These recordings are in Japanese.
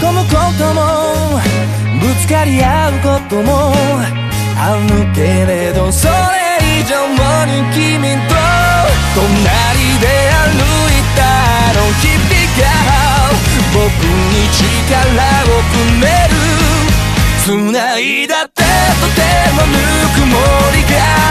込むこともぶつかり合うこともあるけれどそれ以上に君と隣で歩いたあの日々が僕に力をくめる繋いだってとてもぬくもりが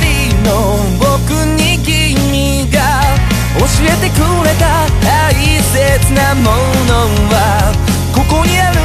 りの僕に君が教えてくれた大切なものはここにある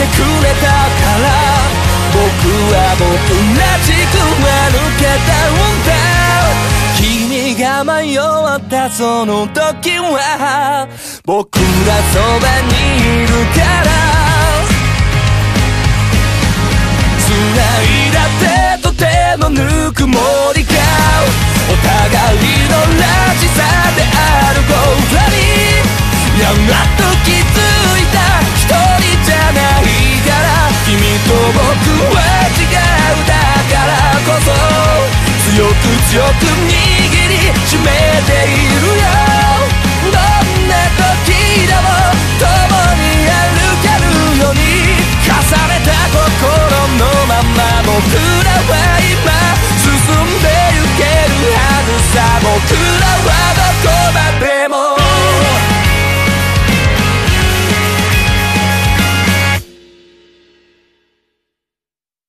てくれたから僕は僕らしく歩けたんだ君が迷ったその時は僕らそばにいるから繋いだ手とてもぬくもりがお互いのラ強く握りしめているよ。どんな時でも共に歩けるように。重ねた心のまま僕ら